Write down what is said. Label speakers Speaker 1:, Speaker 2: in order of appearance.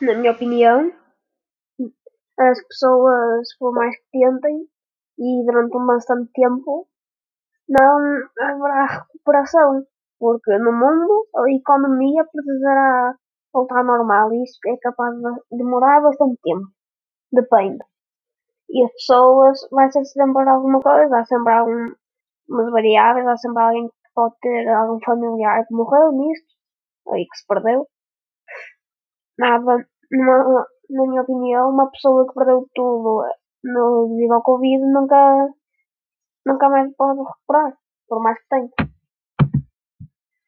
Speaker 1: na minha opinião, as pessoas, por mais que tentem, e durante um bastante tempo, não haverá recuperação, porque no mundo a economia precisará voltar ao normal e isso é capaz de demorar bastante tempo. Depende. E as pessoas, vai ser sempre alguma coisa, há sempre algumas variáveis, há sempre alguém que pode ter algum familiar que morreu nisto, aí que se perdeu. Nada, numa, na minha opinião, uma pessoa que perdeu tudo no, devido ao Covid nunca, nunca mais pode recuperar, por mais que tenha.